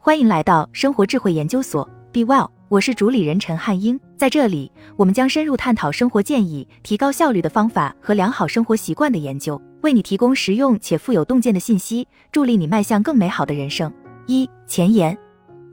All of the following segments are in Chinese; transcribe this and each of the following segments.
欢迎来到生活智慧研究所，Be Well，我是主理人陈汉英。在这里，我们将深入探讨生活建议、提高效率的方法和良好生活习惯的研究，为你提供实用且富有洞见的信息，助力你迈向更美好的人生。一前言：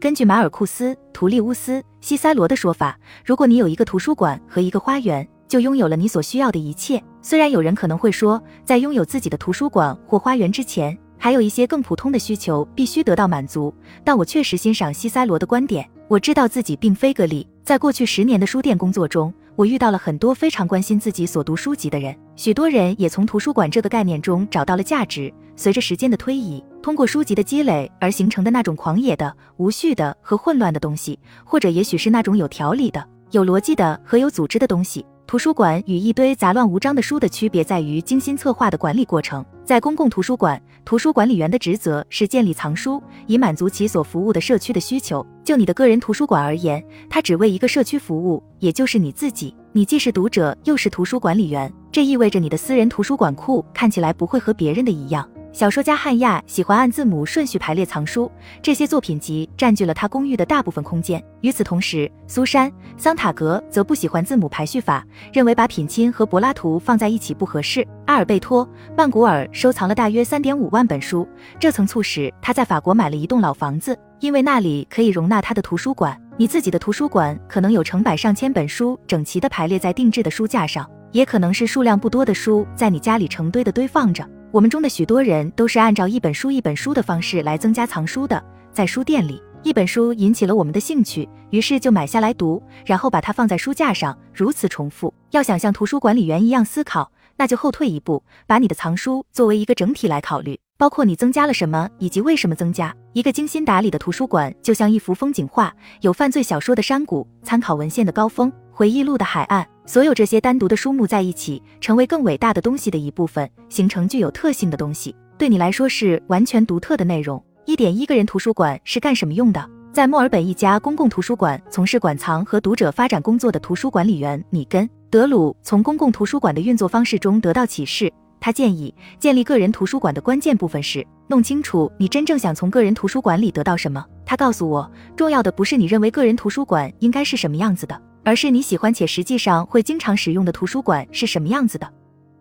根据马尔库斯·图利乌斯·西塞罗的说法，如果你有一个图书馆和一个花园，就拥有了你所需要的一切。虽然有人可能会说，在拥有自己的图书馆或花园之前，还有一些更普通的需求必须得到满足，但我确实欣赏西塞罗的观点。我知道自己并非个例，在过去十年的书店工作中，我遇到了很多非常关心自己所读书籍的人，许多人也从图书馆这个概念中找到了价值。随着时间的推移，通过书籍的积累而形成的那种狂野的、无序的和混乱的东西，或者也许是那种有条理的、有逻辑的和有组织的东西。图书馆与一堆杂乱无章的书的区别在于精心策划的管理过程。在公共图书馆，图书管理员的职责是建立藏书，以满足其所服务的社区的需求。就你的个人图书馆而言，它只为一个社区服务，也就是你自己。你既是读者，又是图书管理员，这意味着你的私人图书馆库看起来不会和别人的一样。小说家汉亚喜欢按字母顺序排列藏书，这些作品集占据了他公寓的大部分空间。与此同时，苏珊·桑塔格则不喜欢字母排序法，认为把品钦和柏拉图放在一起不合适。阿尔贝托·曼古尔收藏了大约三点五万本书，这曾促使他在法国买了一栋老房子，因为那里可以容纳他的图书馆。你自己的图书馆可能有成百上千本书整齐地排列在定制的书架上，也可能是数量不多的书在你家里成堆的堆放着。我们中的许多人都是按照一本书一本书的方式来增加藏书的。在书店里，一本书引起了我们的兴趣，于是就买下来读，然后把它放在书架上，如此重复。要想像图书管理员一样思考，那就后退一步，把你的藏书作为一个整体来考虑，包括你增加了什么以及为什么增加。一个精心打理的图书馆就像一幅风景画，有犯罪小说的山谷、参考文献的高峰、回忆录的海岸。所有这些单独的书目在一起，成为更伟大的东西的一部分，形成具有特性的东西。对你来说是完全独特的内容。一点一个人图书馆是干什么用的？在墨尔本一家公共图书馆从事馆藏和读者发展工作的图书管理员米根·德鲁从公共图书馆的运作方式中得到启示。他建议建立个人图书馆的关键部分是弄清楚你真正想从个人图书馆里得到什么。他告诉我，重要的不是你认为个人图书馆应该是什么样子的。而是你喜欢且实际上会经常使用的图书馆是什么样子的？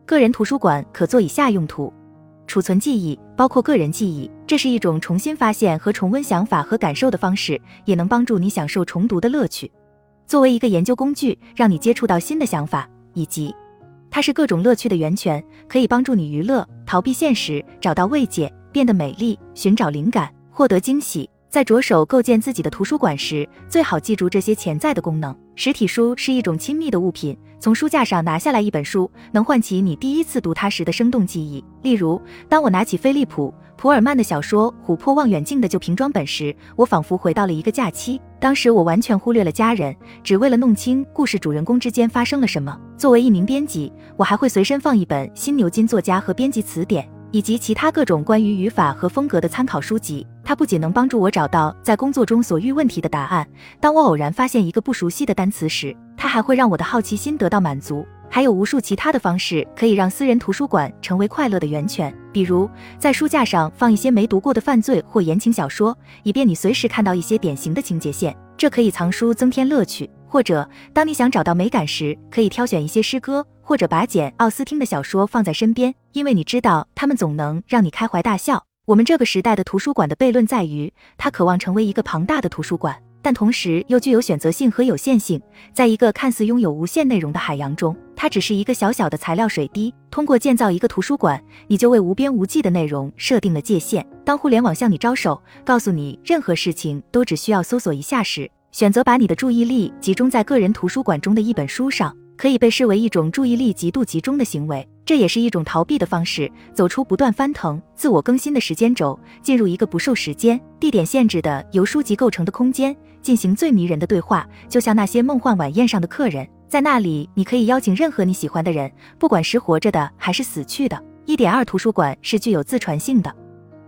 个人图书馆可做以下用途：储存记忆，包括个人记忆，这是一种重新发现和重温想法和感受的方式，也能帮助你享受重读的乐趣。作为一个研究工具，让你接触到新的想法，以及它是各种乐趣的源泉，可以帮助你娱乐、逃避现实、找到慰藉、变得美丽、寻找灵感、获得惊喜。在着手构建自己的图书馆时，最好记住这些潜在的功能。实体书是一种亲密的物品，从书架上拿下来一本书，能唤起你第一次读它时的生动记忆。例如，当我拿起菲利普·普尔曼的小说《琥珀望远镜》的旧瓶装本时，我仿佛回到了一个假期。当时我完全忽略了家人，只为了弄清故事主人公之间发生了什么。作为一名编辑，我还会随身放一本新牛津作家和编辑词典。以及其他各种关于语法和风格的参考书籍，它不仅能帮助我找到在工作中所遇问题的答案。当我偶然发现一个不熟悉的单词时，它还会让我的好奇心得到满足。还有无数其他的方式可以让私人图书馆成为快乐的源泉，比如在书架上放一些没读过的犯罪或言情小说，以便你随时看到一些典型的情节线，这可以藏书增添乐趣。或者当你想找到美感时，可以挑选一些诗歌。或者把简·奥斯汀的小说放在身边，因为你知道他们总能让你开怀大笑。我们这个时代的图书馆的悖论在于，它渴望成为一个庞大的图书馆，但同时又具有选择性和有限性。在一个看似拥有无限内容的海洋中，它只是一个小小的材料水滴。通过建造一个图书馆，你就为无边无际的内容设定了界限。当互联网向你招手，告诉你任何事情都只需要搜索一下时，选择把你的注意力集中在个人图书馆中的一本书上。可以被视为一种注意力极度集中的行为，这也是一种逃避的方式，走出不断翻腾、自我更新的时间轴，进入一个不受时间、地点限制的由书籍构成的空间，进行最迷人的对话，就像那些梦幻晚宴上的客人，在那里你可以邀请任何你喜欢的人，不管是活着的还是死去的。一点二图书馆是具有自传性的，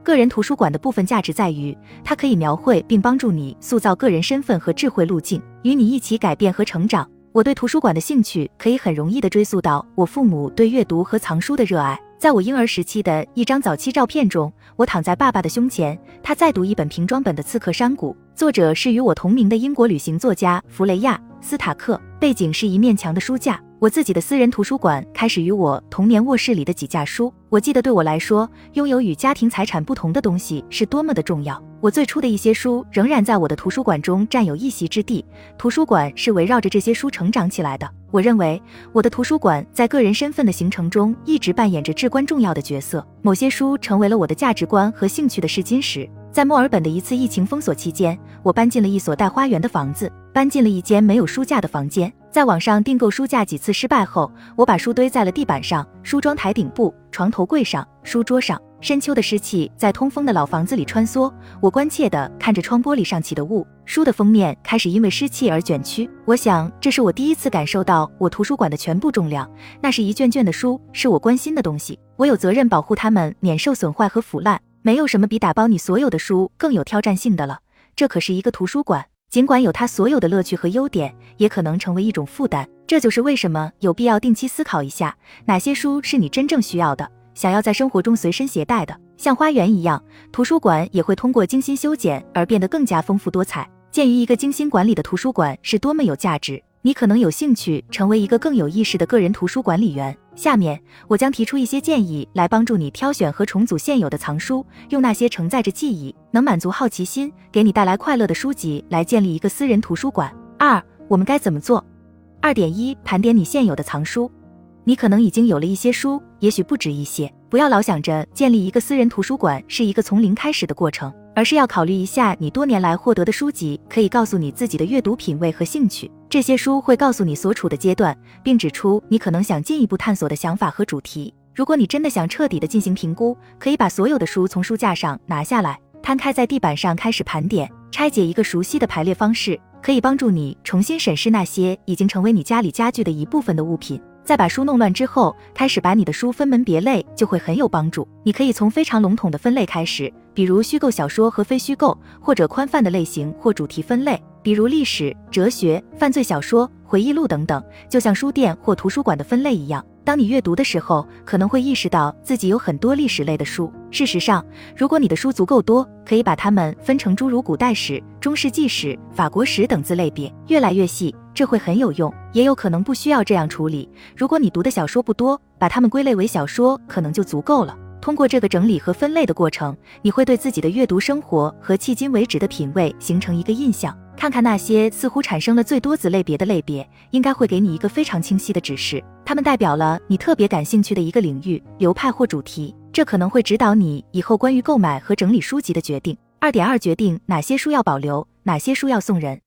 个人图书馆的部分价值在于，它可以描绘并帮助你塑造个人身份和智慧路径，与你一起改变和成长。我对图书馆的兴趣可以很容易地追溯到我父母对阅读和藏书的热爱。在我婴儿时期的一张早期照片中，我躺在爸爸的胸前，他在读一本平装本的《刺客山谷》，作者是与我同名的英国旅行作家弗雷亚·斯塔克，背景是一面墙的书架。我自己的私人图书馆开始于我童年卧室里的几架书。我记得对我来说，拥有与家庭财产不同的东西是多么的重要。我最初的一些书仍然在我的图书馆中占有一席之地。图书馆是围绕着这些书成长起来的。我认为我的图书馆在个人身份的形成中一直扮演着至关重要的角色。某些书成为了我的价值观和兴趣的试金石。在墨尔本的一次疫情封锁期间，我搬进了一所带花园的房子，搬进了一间没有书架的房间。在网上订购书架几次失败后，我把书堆在了地板上、梳妆台顶部、床头柜上、书桌上。深秋的湿气在通风的老房子里穿梭，我关切地看着窗玻璃上起的雾。书的封面开始因为湿气而卷曲。我想，这是我第一次感受到我图书馆的全部重量。那是一卷卷的书，是我关心的东西。我有责任保护它们免受损坏和腐烂。没有什么比打包你所有的书更有挑战性的了。这可是一个图书馆。尽管有它所有的乐趣和优点，也可能成为一种负担。这就是为什么有必要定期思考一下，哪些书是你真正需要的，想要在生活中随身携带的。像花园一样，图书馆也会通过精心修剪而变得更加丰富多彩。鉴于一个精心管理的图书馆是多么有价值。你可能有兴趣成为一个更有意识的个人图书管理员。下面我将提出一些建议，来帮助你挑选和重组现有的藏书，用那些承载着记忆、能满足好奇心、给你带来快乐的书籍来建立一个私人图书馆。二，我们该怎么做？二点一，盘点你现有的藏书。你可能已经有了一些书，也许不止一些。不要老想着建立一个私人图书馆是一个从零开始的过程，而是要考虑一下你多年来获得的书籍可以告诉你自己的阅读品味和兴趣。这些书会告诉你所处的阶段，并指出你可能想进一步探索的想法和主题。如果你真的想彻底的进行评估，可以把所有的书从书架上拿下来，摊开在地板上开始盘点。拆解一个熟悉的排列方式，可以帮助你重新审视那些已经成为你家里家具的一部分的物品。在把书弄乱之后，开始把你的书分门别类，就会很有帮助。你可以从非常笼统的分类开始，比如虚构小说和非虚构，或者宽泛的类型或主题分类。比如历史、哲学、犯罪小说、回忆录等等，就像书店或图书馆的分类一样。当你阅读的时候，可能会意识到自己有很多历史类的书。事实上，如果你的书足够多，可以把它们分成诸如古代史、中世纪史、法国史等子类别，越来越细，这会很有用。也有可能不需要这样处理。如果你读的小说不多，把它们归类为小说可能就足够了。通过这个整理和分类的过程，你会对自己的阅读生活和迄今为止的品味形成一个印象。看看那些似乎产生了最多子类别的类别，应该会给你一个非常清晰的指示。它们代表了你特别感兴趣的一个领域、流派或主题，这可能会指导你以后关于购买和整理书籍的决定。二点二，决定哪些书要保留，哪些书要送人。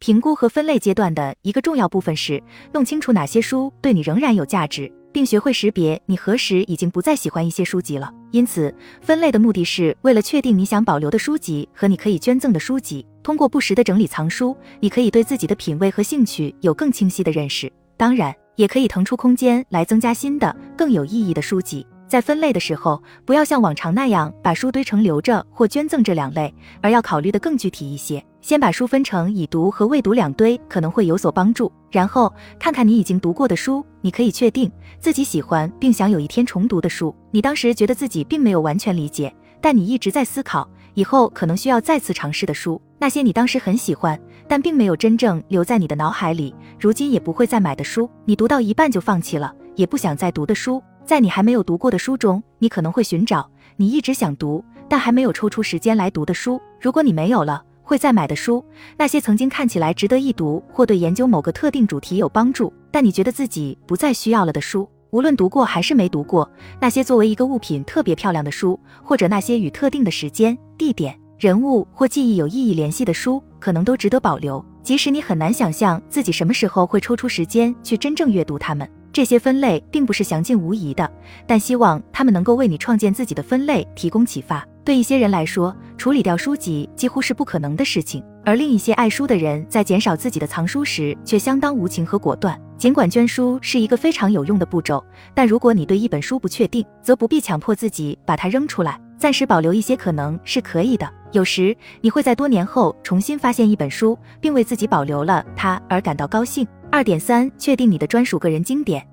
评估和分类阶段的一个重要部分是弄清楚哪些书对你仍然有价值。并学会识别你何时已经不再喜欢一些书籍了。因此，分类的目的是为了确定你想保留的书籍和你可以捐赠的书籍。通过不时的整理藏书，你可以对自己的品味和兴趣有更清晰的认识。当然，也可以腾出空间来增加新的、更有意义的书籍。在分类的时候，不要像往常那样把书堆成留着或捐赠这两类，而要考虑的更具体一些。先把书分成已读和未读两堆，可能会有所帮助。然后看看你已经读过的书，你可以确定自己喜欢并想有一天重读的书。你当时觉得自己并没有完全理解，但你一直在思考以后可能需要再次尝试的书。那些你当时很喜欢，但并没有真正留在你的脑海里，如今也不会再买的书。你读到一半就放弃了，也不想再读的书。在你还没有读过的书中，你可能会寻找你一直想读但还没有抽出时间来读的书。如果你没有了会再买的书，那些曾经看起来值得一读或对研究某个特定主题有帮助，但你觉得自己不再需要了的书，无论读过还是没读过，那些作为一个物品特别漂亮的书，或者那些与特定的时间、地点、人物或记忆有意义联系的书，可能都值得保留，即使你很难想象自己什么时候会抽出时间去真正阅读它们。这些分类并不是详尽无疑的，但希望它们能够为你创建自己的分类提供启发。对一些人来说，处理掉书籍几乎是不可能的事情，而另一些爱书的人在减少自己的藏书时却相当无情和果断。尽管捐书是一个非常有用的步骤，但如果你对一本书不确定，则不必强迫自己把它扔出来，暂时保留一些可能是可以的。有时你会在多年后重新发现一本书，并为自己保留了它而感到高兴。二点三，确定你的专属个人经典。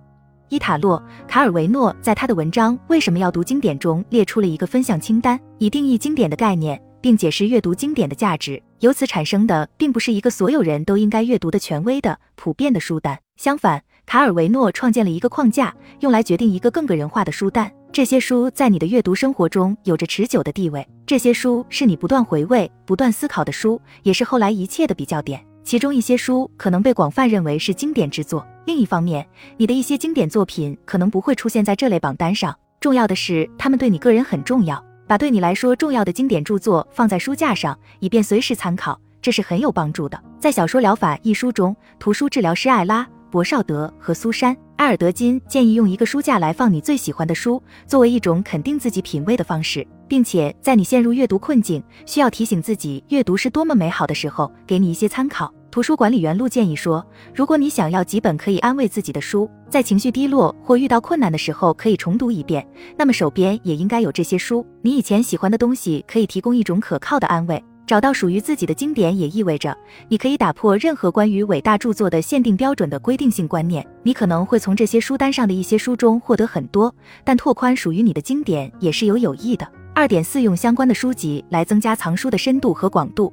伊塔洛·卡尔维诺在他的文章《为什么要读经典》中列出了一个分项清单，以定义经典的概念，并解释阅读经典的价值。由此产生的，并不是一个所有人都应该阅读的权威的、普遍的书单。相反，卡尔维诺创建了一个框架，用来决定一个更个人化的书单。这些书在你的阅读生活中有着持久的地位。这些书是你不断回味、不断思考的书，也是后来一切的比较点。其中一些书可能被广泛认为是经典之作。另一方面，你的一些经典作品可能不会出现在这类榜单上。重要的是，他们对你个人很重要。把对你来说重要的经典著作放在书架上，以便随时参考，这是很有帮助的。在《小说疗法》一书中，图书治疗师艾拉·博绍德和苏珊·埃尔德金建议用一个书架来放你最喜欢的书，作为一种肯定自己品味的方式，并且在你陷入阅读困境，需要提醒自己阅读是多么美好的时候，给你一些参考。图书管理员陆建议说，如果你想要几本可以安慰自己的书，在情绪低落或遇到困难的时候可以重读一遍，那么手边也应该有这些书。你以前喜欢的东西可以提供一种可靠的安慰。找到属于自己的经典，也意味着你可以打破任何关于伟大著作的限定标准的规定性观念。你可能会从这些书单上的一些书中获得很多，但拓宽属于你的经典也是有有益的。二点四，用相关的书籍来增加藏书的深度和广度。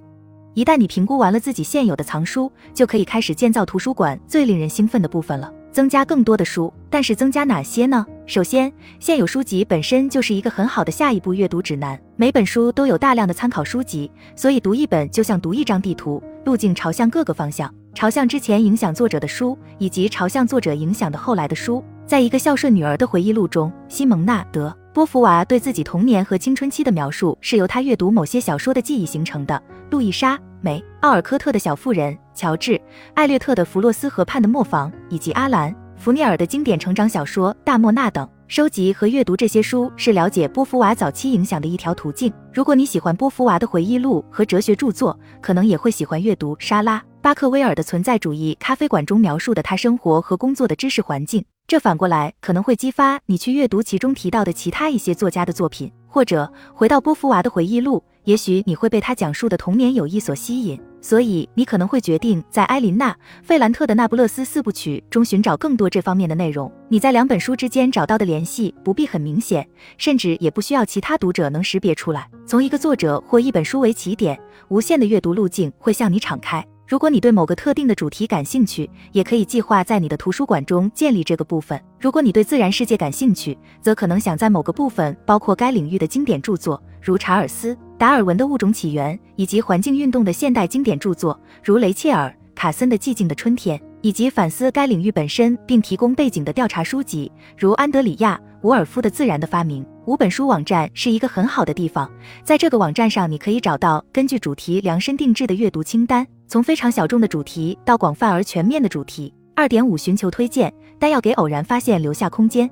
一旦你评估完了自己现有的藏书，就可以开始建造图书馆最令人兴奋的部分了，增加更多的书。但是增加哪些呢？首先，现有书籍本身就是一个很好的下一步阅读指南。每本书都有大量的参考书籍，所以读一本就像读一张地图，路径朝向各个方向，朝向之前影响作者的书，以及朝向作者影响的后来的书。在一个孝顺女儿的回忆录中，西蒙娜德。波伏娃对自己童年和青春期的描述是由他阅读某些小说的记忆形成的。路易莎·梅·奥尔科特的小妇人，乔治·艾略特的弗洛斯河畔的磨坊，以及阿兰·弗涅尔的经典成长小说《大莫纳》等，收集和阅读这些书是了解波伏娃早期影响的一条途径。如果你喜欢波伏娃的回忆录和哲学著作，可能也会喜欢阅读莎拉·巴克威尔的存在主义咖啡馆中描述的他生活和工作的知识环境。这反过来可能会激发你去阅读其中提到的其他一些作家的作品，或者回到波伏娃的回忆录，也许你会被他讲述的童年友谊所吸引。所以你可能会决定在埃琳娜·费兰特的《那不勒斯四部曲》中寻找更多这方面的内容。你在两本书之间找到的联系不必很明显，甚至也不需要其他读者能识别出来。从一个作者或一本书为起点，无限的阅读路径会向你敞开。如果你对某个特定的主题感兴趣，也可以计划在你的图书馆中建立这个部分。如果你对自然世界感兴趣，则可能想在某个部分包括该领域的经典著作，如查尔斯·达尔文的《物种起源》，以及环境运动的现代经典著作，如雷切尔·卡森的《寂静的春天》，以及反思该领域本身并提供背景的调查书籍，如安德里亚·伍尔夫的《自然的发明》。五本书网站是一个很好的地方，在这个网站上，你可以找到根据主题量身定制的阅读清单。从非常小众的主题到广泛而全面的主题。二点五，寻求推荐，但要给偶然发现留下空间。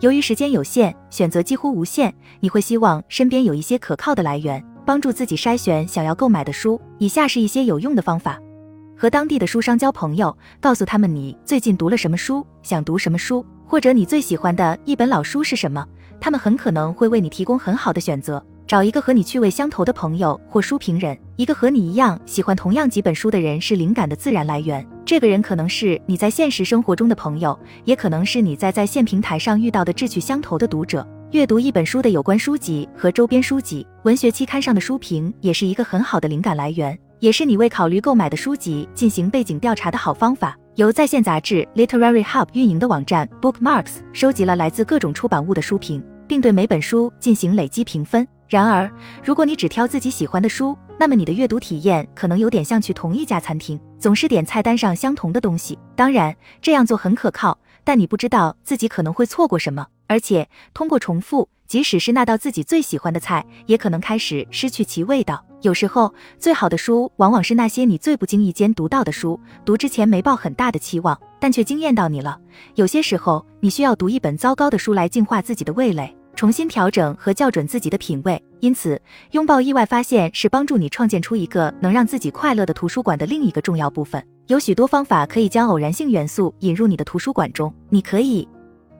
由于时间有限，选择几乎无限，你会希望身边有一些可靠的来源，帮助自己筛选想要购买的书。以下是一些有用的方法：和当地的书商交朋友，告诉他们你最近读了什么书，想读什么书，或者你最喜欢的一本老书是什么，他们很可能会为你提供很好的选择。找一个和你趣味相投的朋友或书评人，一个和你一样喜欢同样几本书的人是灵感的自然来源。这个人可能是你在现实生活中的朋友，也可能是你在在线平台上遇到的志趣相投的读者。阅读一本书的有关书籍和周边书籍，文学期刊上的书评也是一个很好的灵感来源，也是你为考虑购买的书籍进行背景调查的好方法。由在线杂志 Literary Hub 运营的网站 Bookmarks 收集了来自各种出版物的书评，并对每本书进行累积评分。然而，如果你只挑自己喜欢的书，那么你的阅读体验可能有点像去同一家餐厅，总是点菜单上相同的东西。当然，这样做很可靠，但你不知道自己可能会错过什么。而且，通过重复，即使是那道自己最喜欢的菜，也可能开始失去其味道。有时候，最好的书往往是那些你最不经意间读到的书，读之前没抱很大的期望，但却惊艳到你了。有些时候，你需要读一本糟糕的书来净化自己的味蕾。重新调整和校准自己的品味，因此拥抱意外发现是帮助你创建出一个能让自己快乐的图书馆的另一个重要部分。有许多方法可以将偶然性元素引入你的图书馆中。你可以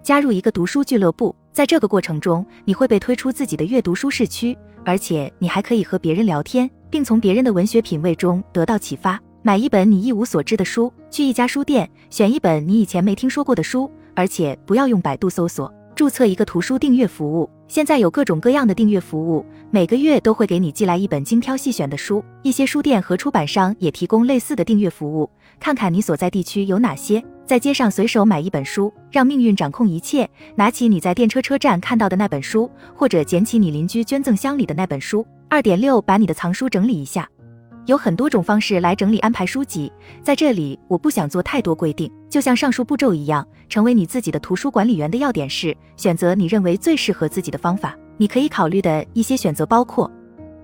加入一个读书俱乐部，在这个过程中，你会被推出自己的阅读舒适区，而且你还可以和别人聊天，并从别人的文学品味中得到启发。买一本你一无所知的书，去一家书店选一本你以前没听说过的书。而且不要用百度搜索，注册一个图书订阅服务。现在有各种各样的订阅服务，每个月都会给你寄来一本精挑细选的书。一些书店和出版商也提供类似的订阅服务。看看你所在地区有哪些，在街上随手买一本书，让命运掌控一切。拿起你在电车车站看到的那本书，或者捡起你邻居捐赠箱里的那本书。二点六，把你的藏书整理一下。有很多种方式来整理安排书籍，在这里我不想做太多规定，就像上述步骤一样，成为你自己的图书管理员的要点是选择你认为最适合自己的方法。你可以考虑的一些选择包括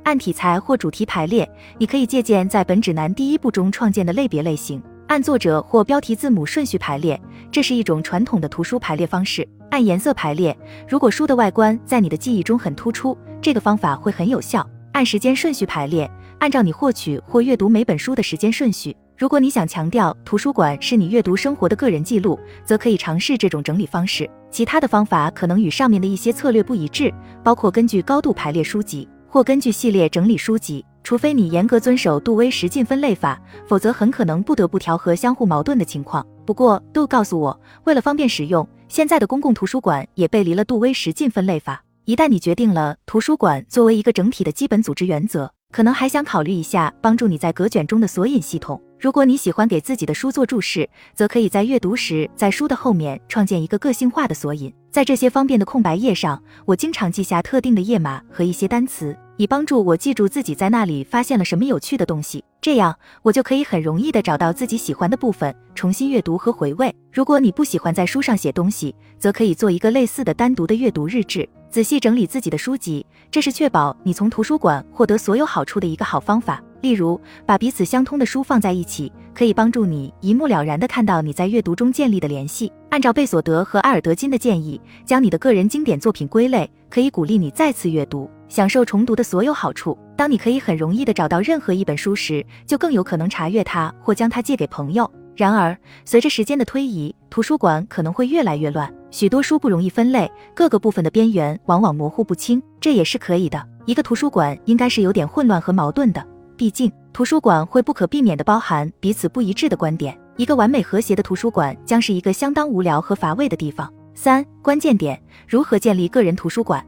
按题材或主题排列，你可以借鉴在本指南第一步中创建的类别类型；按作者或标题字母顺序排列，这是一种传统的图书排列方式；按颜色排列，如果书的外观在你的记忆中很突出，这个方法会很有效；按时间顺序排列。按照你获取或阅读每本书的时间顺序，如果你想强调图书馆是你阅读生活的个人记录，则可以尝试这种整理方式。其他的方法可能与上面的一些策略不一致，包括根据高度排列书籍，或根据系列整理书籍。除非你严格遵守杜威十进分类法，否则很可能不得不调和相互矛盾的情况。不过，杜告诉我，为了方便使用，现在的公共图书馆也背离了杜威十进分类法。一旦你决定了图书馆作为一个整体的基本组织原则。可能还想考虑一下帮助你在隔卷中的索引系统。如果你喜欢给自己的书做注释，则可以在阅读时在书的后面创建一个个性化的索引。在这些方便的空白页上，我经常记下特定的页码和一些单词，以帮助我记住自己在那里发现了什么有趣的东西。这样，我就可以很容易的找到自己喜欢的部分，重新阅读和回味。如果你不喜欢在书上写东西，则可以做一个类似的单独的阅读日志。仔细整理自己的书籍，这是确保你从图书馆获得所有好处的一个好方法。例如，把彼此相通的书放在一起，可以帮助你一目了然地看到你在阅读中建立的联系。按照贝索德和埃尔德金的建议，将你的个人经典作品归类，可以鼓励你再次阅读，享受重读的所有好处。当你可以很容易地找到任何一本书时，就更有可能查阅它或将它借给朋友。然而，随着时间的推移，图书馆可能会越来越乱，许多书不容易分类，各个部分的边缘往往模糊不清。这也是可以的。一个图书馆应该是有点混乱和矛盾的，毕竟图书馆会不可避免地包含彼此不一致的观点。一个完美和谐的图书馆将是一个相当无聊和乏味的地方。三关键点：如何建立个人图书馆？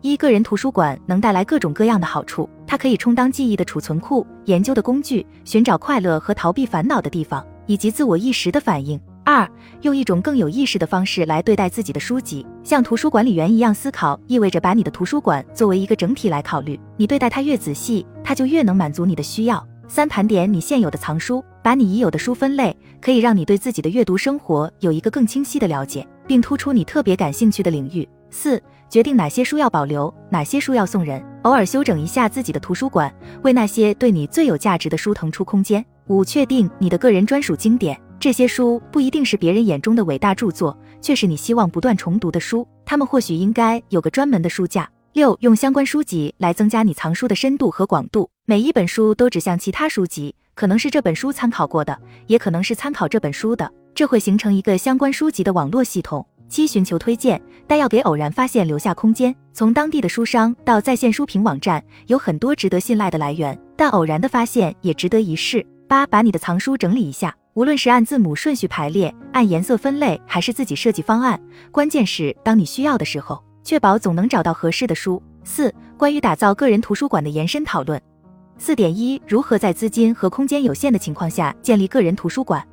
一个人图书馆能带来各种各样的好处，它可以充当记忆的储存库、研究的工具、寻找快乐和逃避烦恼的地方。以及自我意识的反应。二，用一种更有意识的方式来对待自己的书籍，像图书管理员一样思考，意味着把你的图书馆作为一个整体来考虑。你对待它越仔细，它就越能满足你的需要。三，盘点你现有的藏书，把你已有的书分类，可以让你对自己的阅读生活有一个更清晰的了解，并突出你特别感兴趣的领域。四，决定哪些书要保留，哪些书要送人，偶尔修整一下自己的图书馆，为那些对你最有价值的书腾出空间。五、确定你的个人专属经典。这些书不一定是别人眼中的伟大著作，却是你希望不断重读的书。他们或许应该有个专门的书架。六、用相关书籍来增加你藏书的深度和广度。每一本书都指向其他书籍，可能是这本书参考过的，也可能是参考这本书的，这会形成一个相关书籍的网络系统。七、寻求推荐，但要给偶然发现留下空间。从当地的书商到在线书评网站，有很多值得信赖的来源，但偶然的发现也值得一试。八，把你的藏书整理一下，无论是按字母顺序排列、按颜色分类，还是自己设计方案，关键是当你需要的时候，确保总能找到合适的书。四，关于打造个人图书馆的延伸讨论。四点一，如何在资金和空间有限的情况下建立个人图书馆？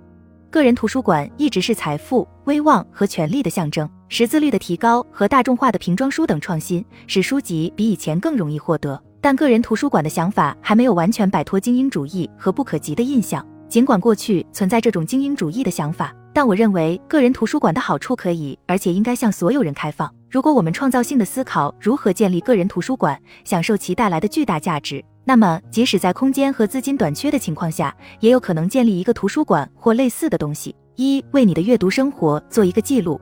个人图书馆一直是财富、威望和权力的象征。识字率的提高和大众化的瓶装书等创新，使书籍比以前更容易获得。但个人图书馆的想法还没有完全摆脱精英主义和不可及的印象。尽管过去存在这种精英主义的想法，但我认为个人图书馆的好处可以，而且应该向所有人开放。如果我们创造性的思考如何建立个人图书馆，享受其带来的巨大价值，那么即使在空间和资金短缺的情况下，也有可能建立一个图书馆或类似的东西。一、为你的阅读生活做一个记录。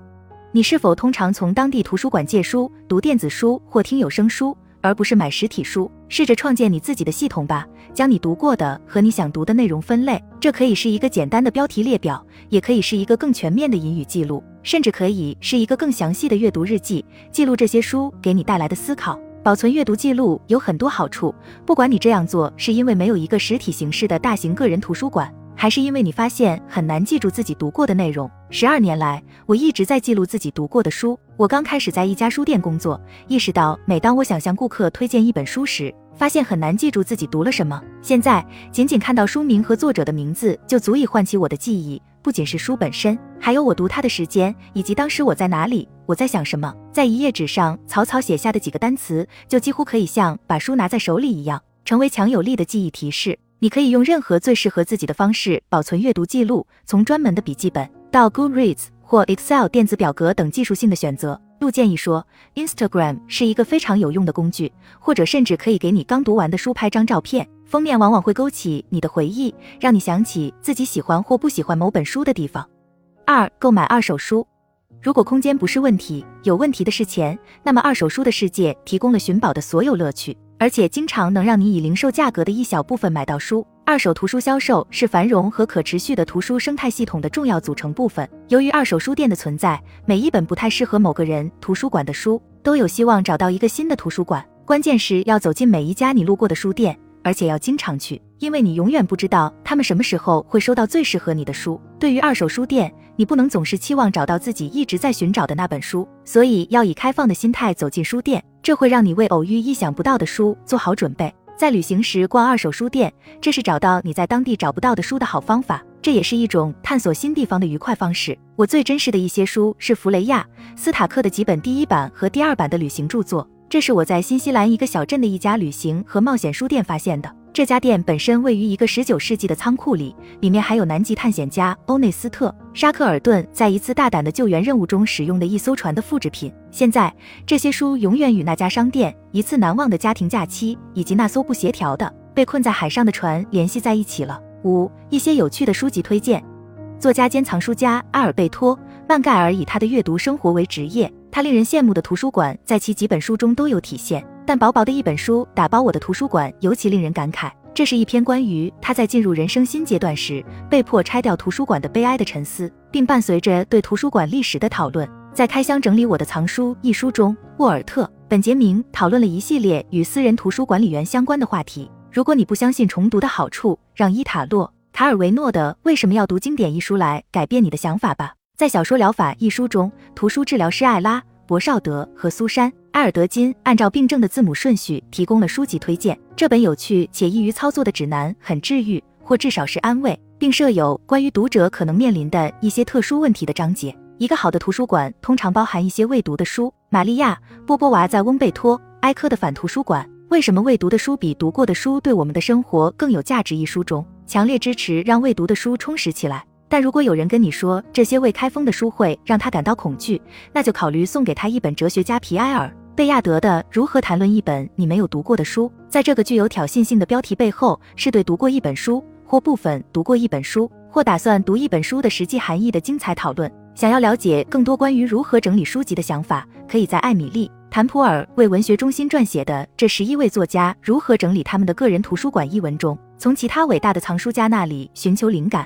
你是否通常从当地图书馆借书、读电子书或听有声书？而不是买实体书，试着创建你自己的系统吧。将你读过的和你想读的内容分类，这可以是一个简单的标题列表，也可以是一个更全面的引语记录，甚至可以是一个更详细的阅读日记，记录这些书给你带来的思考。保存阅读记录有很多好处，不管你这样做是因为没有一个实体形式的大型个人图书馆。还是因为你发现很难记住自己读过的内容？十二年来，我一直在记录自己读过的书。我刚开始在一家书店工作，意识到每当我想向顾客推荐一本书时，发现很难记住自己读了什么。现在，仅仅看到书名和作者的名字就足以唤起我的记忆，不仅是书本身，还有我读它的时间以及当时我在哪里，我在想什么。在一页纸上草草写下的几个单词，就几乎可以像把书拿在手里一样，成为强有力的记忆提示。你可以用任何最适合自己的方式保存阅读记录，从专门的笔记本到 Goodreads 或 Excel 电子表格等技术性的选择。路建议说，Instagram 是一个非常有用的工具，或者甚至可以给你刚读完的书拍张照片，封面往往会勾起你的回忆，让你想起自己喜欢或不喜欢某本书的地方。二、购买二手书。如果空间不是问题，有问题的是钱，那么二手书的世界提供了寻宝的所有乐趣。而且经常能让你以零售价格的一小部分买到书。二手图书销售是繁荣和可持续的图书生态系统的重要组成部分。由于二手书店的存在，每一本不太适合某个人图书馆的书都有希望找到一个新的图书馆。关键是要走进每一家你路过的书店，而且要经常去，因为你永远不知道他们什么时候会收到最适合你的书。对于二手书店，你不能总是期望找到自己一直在寻找的那本书，所以要以开放的心态走进书店。这会让你为偶遇意想不到的书做好准备。在旅行时逛二手书店，这是找到你在当地找不到的书的好方法。这也是一种探索新地方的愉快方式。我最珍视的一些书是弗雷亚·斯塔克的几本第一版和第二版的旅行著作。这是我在新西兰一个小镇的一家旅行和冒险书店发现的。这家店本身位于一个十九世纪的仓库里，里面还有南极探险家欧内斯特·沙克尔顿在一次大胆的救援任务中使用的一艘船的复制品。现在，这些书永远与那家商店、一次难忘的家庭假期以及那艘不协调的被困在海上的船联系在一起了。五、一些有趣的书籍推荐。作家兼藏书家阿尔贝托·曼盖尔以他的阅读生活为职业，他令人羡慕的图书馆在其几本书中都有体现。但薄薄的一本书打包我的图书馆，尤其令人感慨。这是一篇关于他在进入人生新阶段时被迫拆掉图书馆的悲哀的沉思，并伴随着对图书馆历史的讨论。在《开箱整理我的藏书》一书中，沃尔特·本杰明讨论了一系列与私人图书管理员相关的话题。如果你不相信重读的好处，让伊塔洛·卡尔维诺的《为什么要读经典》一书来改变你的想法吧。在小说疗法一书中，图书治疗师艾拉。博绍德和苏珊·埃尔德金按照病症的字母顺序提供了书籍推荐。这本有趣且易于操作的指南很治愈，或至少是安慰，并设有关于读者可能面临的一些特殊问题的章节。一个好的图书馆通常包含一些未读的书。玛利亚·波波娃在翁贝托·埃科的反图书馆《为什么未读的书比读过的书对我们的生活更有价值》一书中，强烈支持让未读的书充实起来。但如果有人跟你说这些未开封的书会让他感到恐惧，那就考虑送给他一本哲学家皮埃尔·贝亚德的《如何谈论一本你没有读过的书》。在这个具有挑衅性的标题背后，是对读过一本书或部分读过一本书或打算读一本书的实际含义的精彩讨论。想要了解更多关于如何整理书籍的想法，可以在艾米丽·坦普尔为文学中心撰写的《这十一位作家如何整理他们的个人图书馆》一文中，从其他伟大的藏书家那里寻求灵感。